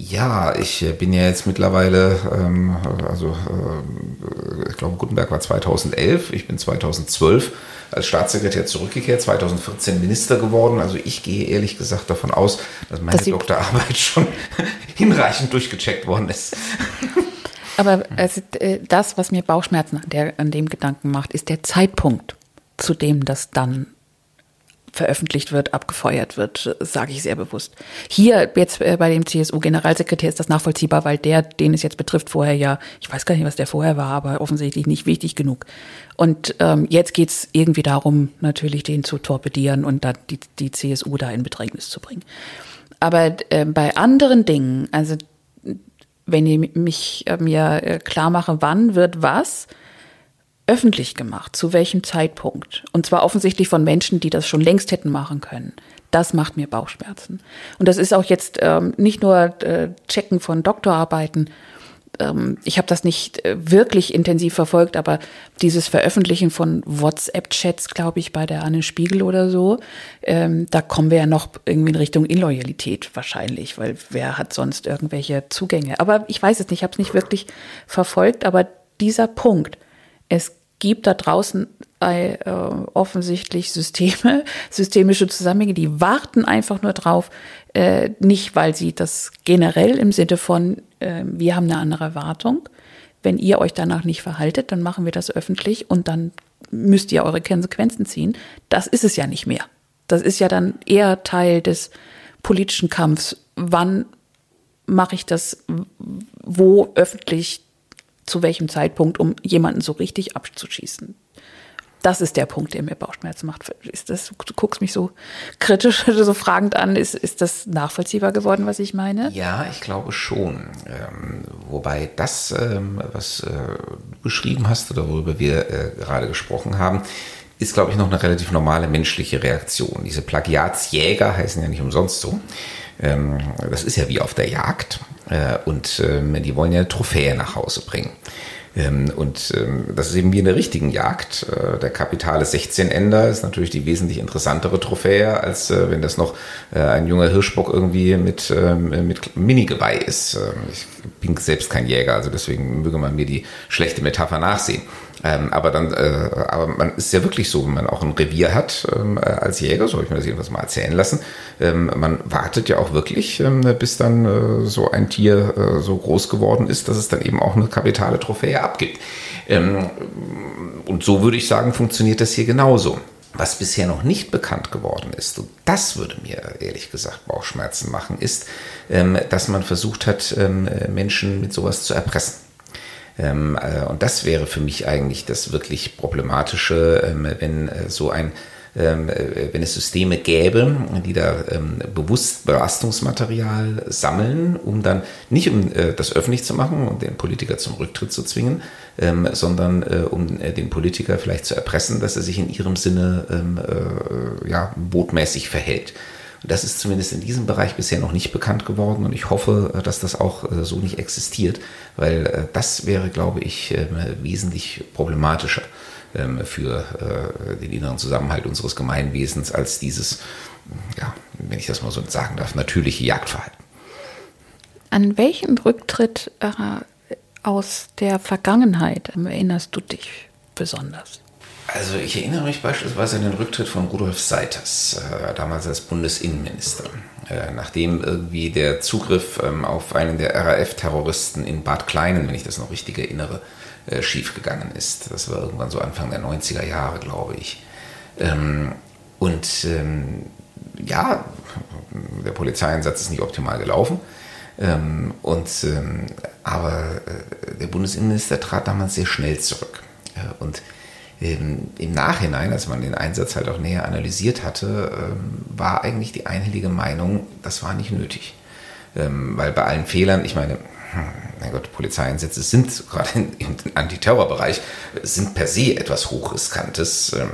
Ja, ich äh, bin ja jetzt mittlerweile, ähm, also äh, ich glaube, Gutenberg war 2011, ich bin 2012 als Staatssekretär zurückgekehrt, 2014 Minister geworden. Also ich gehe ehrlich gesagt davon aus, dass meine dass Doktorarbeit schon hinreichend durchgecheckt worden ist. Aber also, äh, das, was mir Bauchschmerzen an, der, an dem Gedanken macht, ist der Zeitpunkt, zu dem das dann veröffentlicht wird, abgefeuert wird, sage ich sehr bewusst. Hier jetzt äh, bei dem CSU-Generalsekretär ist das nachvollziehbar, weil der, den es jetzt betrifft, vorher ja, ich weiß gar nicht, was der vorher war, aber offensichtlich nicht wichtig genug. Und ähm, jetzt geht's irgendwie darum, natürlich den zu torpedieren und dann die, die CSU da in Bedrängnis zu bringen. Aber äh, bei anderen Dingen, also wenn ich mich äh, mir äh, klar mache, wann wird was, öffentlich gemacht, zu welchem Zeitpunkt. Und zwar offensichtlich von Menschen, die das schon längst hätten machen können. Das macht mir Bauchschmerzen. Und das ist auch jetzt ähm, nicht nur äh, Checken von Doktorarbeiten. Ähm, ich habe das nicht äh, wirklich intensiv verfolgt, aber dieses Veröffentlichen von WhatsApp-Chats, glaube ich, bei der Anne Spiegel oder so, ähm, da kommen wir ja noch irgendwie in Richtung Illoyalität wahrscheinlich, weil wer hat sonst irgendwelche Zugänge? Aber ich weiß es nicht, ich habe es nicht wirklich verfolgt, aber dieser Punkt, es gibt da draußen äh, offensichtlich Systeme, systemische Zusammenhänge, die warten einfach nur drauf, äh, nicht weil sie das generell im Sinne von, äh, wir haben eine andere Erwartung. Wenn ihr euch danach nicht verhaltet, dann machen wir das öffentlich und dann müsst ihr eure Konsequenzen ziehen. Das ist es ja nicht mehr. Das ist ja dann eher Teil des politischen Kampfs. Wann mache ich das wo öffentlich zu welchem Zeitpunkt, um jemanden so richtig abzuschießen. Das ist der Punkt, der mir Bauchschmerzen macht. Ist das, du guckst mich so kritisch, so fragend an. Ist, ist das nachvollziehbar geworden, was ich meine? Ja, ich glaube schon. Ähm, wobei das, ähm, was äh, du beschrieben hast oder worüber wir äh, gerade gesprochen haben, ist, glaube ich, noch eine relativ normale menschliche Reaktion. Diese Plagiatsjäger heißen ja nicht umsonst so. Ähm, das ist ja wie auf der Jagd. Äh, und ähm, die wollen ja eine Trophäe nach Hause bringen. Ähm, und ähm, das ist eben wie in der richtigen Jagd. Äh, der kapitale 16-Ender ist natürlich die wesentlich interessantere Trophäe, als äh, wenn das noch äh, ein junger Hirschbock irgendwie mit, ähm, mit Minigeweih ist. Ich bin selbst kein Jäger, also deswegen möge man mir die schlechte Metapher nachsehen. Ähm, aber dann, äh, aber man ist ja wirklich so, wenn man auch ein Revier hat ähm, als Jäger, so habe ich mir das jedenfalls mal erzählen lassen. Ähm, man wartet ja auch wirklich, ähm, bis dann äh, so ein Tier äh, so groß geworden ist, dass es dann eben auch eine kapitale Trophäe abgibt. Ähm, und so würde ich sagen, funktioniert das hier genauso. Was bisher noch nicht bekannt geworden ist, und das würde mir ehrlich gesagt Bauchschmerzen machen, ist, ähm, dass man versucht hat, Menschen mit sowas zu erpressen. Ähm, äh, und das wäre für mich eigentlich das wirklich Problematische, ähm, wenn äh, so ein ähm, äh, wenn es Systeme gäbe, die da ähm, bewusst Belastungsmaterial sammeln, um dann nicht um äh, das öffentlich zu machen und den Politiker zum Rücktritt zu zwingen, ähm, sondern äh, um den Politiker vielleicht zu erpressen, dass er sich in ihrem Sinne ja, botmäßig verhält. Das ist zumindest in diesem Bereich bisher noch nicht bekannt geworden und ich hoffe, äh, dass das auch äh, so nicht existiert, weil äh, das wäre, glaube ich, ähm, wesentlich problematischer ähm, für den inneren Zusammenhalt unseres Gemeinwesens als dieses, ja, wenn ich das mal so sagen darf, natürliche Jagdverhalten. An welchen Rücktritt aus der Vergangenheit erinnerst du dich besonders? Also ich erinnere mich beispielsweise an den Rücktritt von Rudolf Seiters, äh, damals als Bundesinnenminister, äh, nachdem irgendwie der Zugriff ähm, auf einen der RAF-Terroristen in Bad Kleinen, wenn ich das noch richtig erinnere, äh, schiefgegangen ist. Das war irgendwann so Anfang der 90er Jahre, glaube ich. Ähm, und ähm, ja, der Polizeieinsatz ist nicht optimal gelaufen. Ähm, und, ähm, aber äh, der Bundesinnenminister trat damals sehr schnell zurück. und ähm, im Nachhinein, als man den Einsatz halt auch näher analysiert hatte, ähm, war eigentlich die einhellige Meinung, das war nicht nötig. Ähm, weil bei allen Fehlern, ich meine, hm, mein Gott, Polizeieinsätze sind gerade im Antiterrorbereich sind per se etwas hochriskantes. Ähm,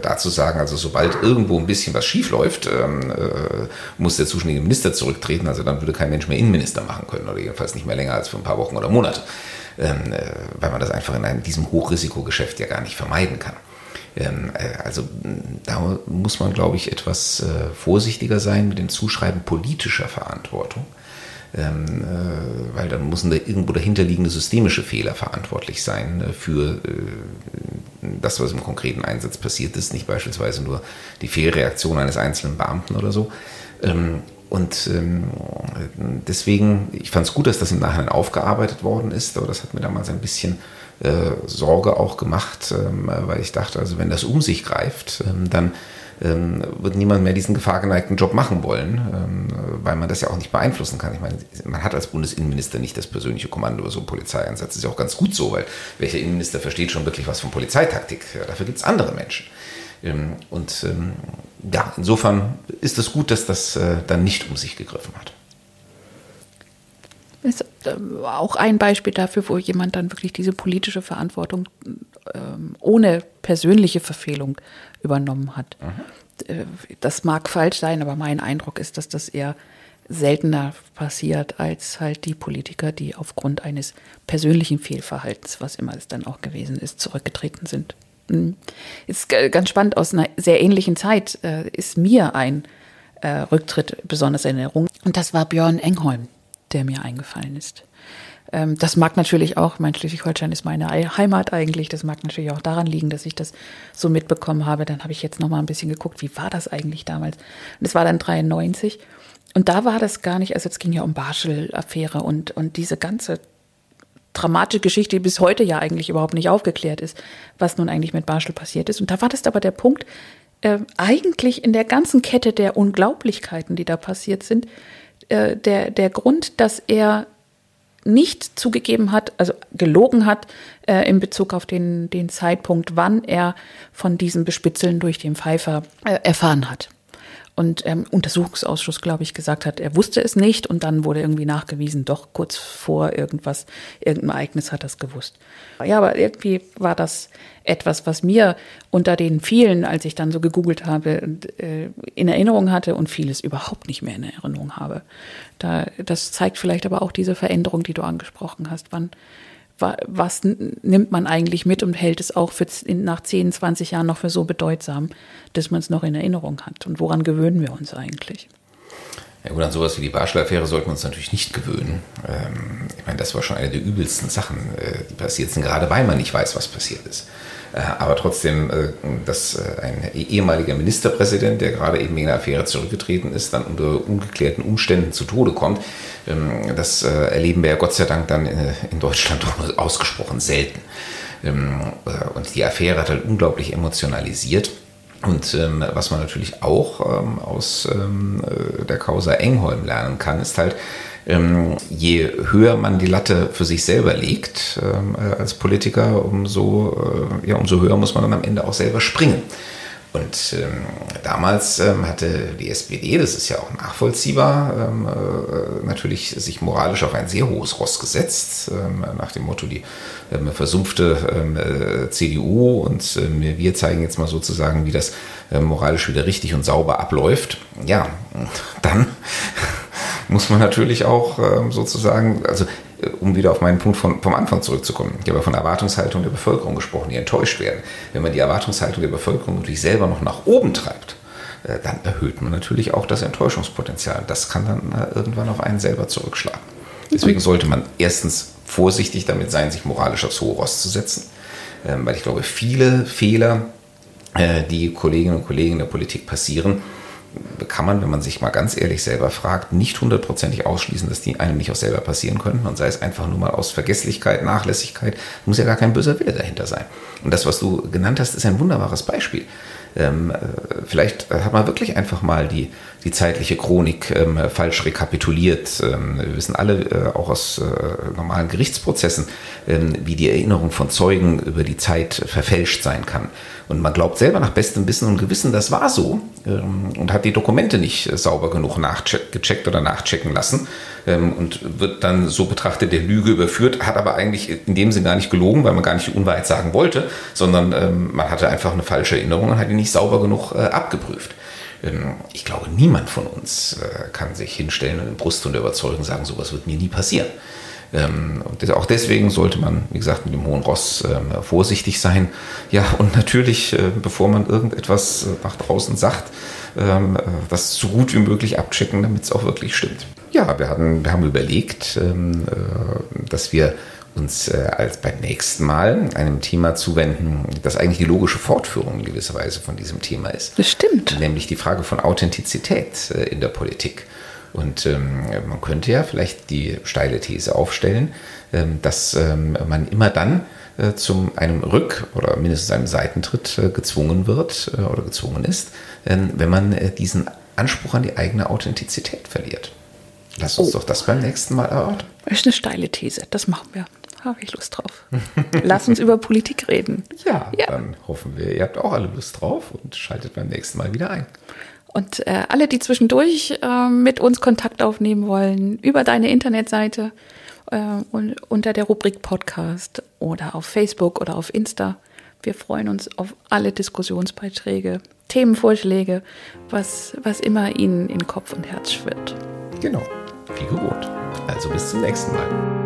dazu sagen, also sobald irgendwo ein bisschen was schief läuft, ähm, äh, muss der zuständige Minister zurücktreten. Also dann würde kein Mensch mehr Innenminister machen können oder jedenfalls nicht mehr länger als für ein paar Wochen oder Monate äh, weil man das einfach in einem, diesem Hochrisikogeschäft ja gar nicht vermeiden kann. Ähm, äh, also da muss man, glaube ich, etwas äh, vorsichtiger sein mit dem Zuschreiben politischer Verantwortung. Ähm, äh, weil dann müssen da irgendwo dahinterliegende systemische Fehler verantwortlich sein äh, für äh, das, was im konkreten Einsatz passiert ist, nicht beispielsweise nur die Fehlreaktion eines einzelnen Beamten oder so. Und ähm, deswegen, ich fand es gut, dass das im Nachhinein aufgearbeitet worden ist, aber das hat mir damals ein bisschen äh, Sorge auch gemacht, ähm, weil ich dachte, also wenn das um sich greift, ähm, dann ähm, wird niemand mehr diesen gefahrgeneigten Job machen wollen, ähm, weil man das ja auch nicht beeinflussen kann. Ich meine, man hat als Bundesinnenminister nicht das persönliche Kommando über so einen Polizeieinsatz. Das ist ja auch ganz gut so, weil welcher Innenminister versteht schon wirklich was von Polizeitaktik? Ja, dafür gibt es andere Menschen. Ähm, und ja, insofern ist es gut, dass das äh, dann nicht um sich gegriffen hat. Ist ähm, auch ein Beispiel dafür, wo jemand dann wirklich diese politische Verantwortung ohne persönliche Verfehlung übernommen hat. Mhm. Äh, das mag falsch sein, aber mein Eindruck ist, dass das eher seltener passiert als halt die Politiker, die aufgrund eines persönlichen Fehlverhaltens, was immer es dann auch gewesen ist, zurückgetreten sind. Hm. Ist ganz spannend, aus einer sehr ähnlichen Zeit äh, ist mir ein äh, Rücktritt besonders in Erinnerung. Und das war Björn Engholm, der mir eingefallen ist. Ähm, das mag natürlich auch, mein Schleswig-Holstein ist meine Heimat eigentlich, das mag natürlich auch daran liegen, dass ich das so mitbekommen habe. Dann habe ich jetzt noch mal ein bisschen geguckt, wie war das eigentlich damals? Und es war dann 93. Und da war das gar nicht, also es ging ja um Barschel-Affäre und, und diese ganze dramatische Geschichte, die bis heute ja eigentlich überhaupt nicht aufgeklärt ist, was nun eigentlich mit Barschel passiert ist. Und da war das aber der Punkt, äh, eigentlich in der ganzen Kette der Unglaublichkeiten, die da passiert sind, äh, der, der Grund, dass er nicht zugegeben hat, also gelogen hat äh, in Bezug auf den, den Zeitpunkt, wann er von diesem Bespitzeln durch den Pfeifer äh, erfahren hat und ähm, Untersuchungsausschuss, glaube ich, gesagt hat, er wusste es nicht und dann wurde irgendwie nachgewiesen, doch kurz vor irgendwas, irgendein Ereignis hat er es gewusst. Ja, aber irgendwie war das etwas, was mir unter den vielen, als ich dann so gegoogelt habe, äh, in Erinnerung hatte und vieles überhaupt nicht mehr in Erinnerung habe. Da, das zeigt vielleicht aber auch diese Veränderung, die du angesprochen hast. Wann was nimmt man eigentlich mit und hält es auch für, nach 10, 20 Jahren noch für so bedeutsam, dass man es noch in Erinnerung hat? Und woran gewöhnen wir uns eigentlich? Ja gut, an sowas wie die Barschel-Affäre sollten wir uns natürlich nicht gewöhnen. Ähm, ich meine, das war schon eine der übelsten Sachen, äh, die passiert sind, gerade weil man nicht weiß, was passiert ist. Äh, aber trotzdem, äh, dass äh, ein ehemaliger Ministerpräsident, der gerade eben in der Affäre zurückgetreten ist, dann unter ungeklärten Umständen zu Tode kommt, ähm, das erleben wir ja Gott sei Dank dann in Deutschland doch ausgesprochen selten. Ähm, und die Affäre hat halt unglaublich emotionalisiert. Und ähm, was man natürlich auch ähm, aus ähm, der Causa Engholm lernen kann, ist halt, ähm, je höher man die Latte für sich selber legt ähm, äh, als Politiker, umso, äh, ja, umso höher muss man dann am Ende auch selber springen. Und ähm, damals ähm, hatte die SPD, das ist ja auch nachvollziehbar, ähm, äh, natürlich sich moralisch auf ein sehr hohes Ross gesetzt, ähm, nach dem Motto, die ähm, versumpfte ähm, äh, CDU und wir zeigen jetzt mal sozusagen, wie das moralisch wieder richtig und sauber abläuft. Ja, dann muss man natürlich auch ähm, sozusagen, also äh, um wieder auf meinen Punkt von, vom Anfang zurückzukommen. Ich habe von Erwartungshaltung der Bevölkerung gesprochen, die enttäuscht werden. Wenn man die Erwartungshaltung der Bevölkerung natürlich selber noch nach oben treibt, äh, dann erhöht man natürlich auch das Enttäuschungspotenzial. Das kann dann äh, irgendwann auf einen selber zurückschlagen. Deswegen sollte man erstens vorsichtig damit sein, sich moralisch aufs hohe Ross zu setzen, ähm, weil ich glaube, viele Fehler, die Kolleginnen und Kollegen in der Politik passieren, kann man, wenn man sich mal ganz ehrlich selber fragt, nicht hundertprozentig ausschließen, dass die einem nicht auch selber passieren könnten. Und sei es einfach nur mal aus Vergesslichkeit, Nachlässigkeit, muss ja gar kein böser Wille dahinter sein. Und das, was du genannt hast, ist ein wunderbares Beispiel. Ähm, äh, vielleicht hat man wirklich einfach mal die, die zeitliche Chronik ähm, falsch rekapituliert. Ähm, wir wissen alle äh, auch aus äh, normalen Gerichtsprozessen, ähm, wie die Erinnerung von Zeugen über die Zeit verfälscht sein kann. Und man glaubt selber nach bestem Wissen und Gewissen, das war so ähm, und hat die Dokumente nicht äh, sauber genug nachgecheckt oder nachchecken lassen ähm, und wird dann so betrachtet der Lüge überführt, hat aber eigentlich in dem Sinne gar nicht gelogen, weil man gar nicht die Unwahrheit sagen wollte, sondern ähm, man hatte einfach eine falsche Erinnerung und hat die nicht sauber genug äh, abgeprüft. Ähm, ich glaube, niemand von uns äh, kann sich hinstellen und in Brust und überzeugen sagen, sowas wird mir nie passieren. Ähm, und auch deswegen sollte man, wie gesagt, mit dem hohen Ross ähm, vorsichtig sein. Ja, und natürlich, äh, bevor man irgendetwas äh, nach draußen sagt, das so gut wie möglich abchecken, damit es auch wirklich stimmt. Ja, wir, hatten, wir haben überlegt, dass wir uns als beim nächsten Mal einem Thema zuwenden, das eigentlich die logische Fortführung in gewisser Weise von diesem Thema ist. Das stimmt. Nämlich die Frage von Authentizität in der Politik. Und ähm, man könnte ja vielleicht die steile These aufstellen, ähm, dass ähm, man immer dann äh, zum einem Rück- oder mindestens einem Seitentritt äh, gezwungen wird äh, oder gezwungen ist, ähm, wenn man äh, diesen Anspruch an die eigene Authentizität verliert. Lass uns oh. doch das beim nächsten Mal erörtern. Das ist eine steile These, das machen wir. Habe ich Lust drauf. Lass uns über Politik reden. Ja, ja, dann hoffen wir, ihr habt auch alle Lust drauf und schaltet beim nächsten Mal wieder ein. Und äh, alle, die zwischendurch äh, mit uns Kontakt aufnehmen wollen, über deine Internetseite äh, und unter der Rubrik Podcast oder auf Facebook oder auf Insta. Wir freuen uns auf alle Diskussionsbeiträge, Themenvorschläge, was, was immer Ihnen in Kopf und Herz schwirrt. Genau, wie gewohnt. Also bis zum nächsten Mal.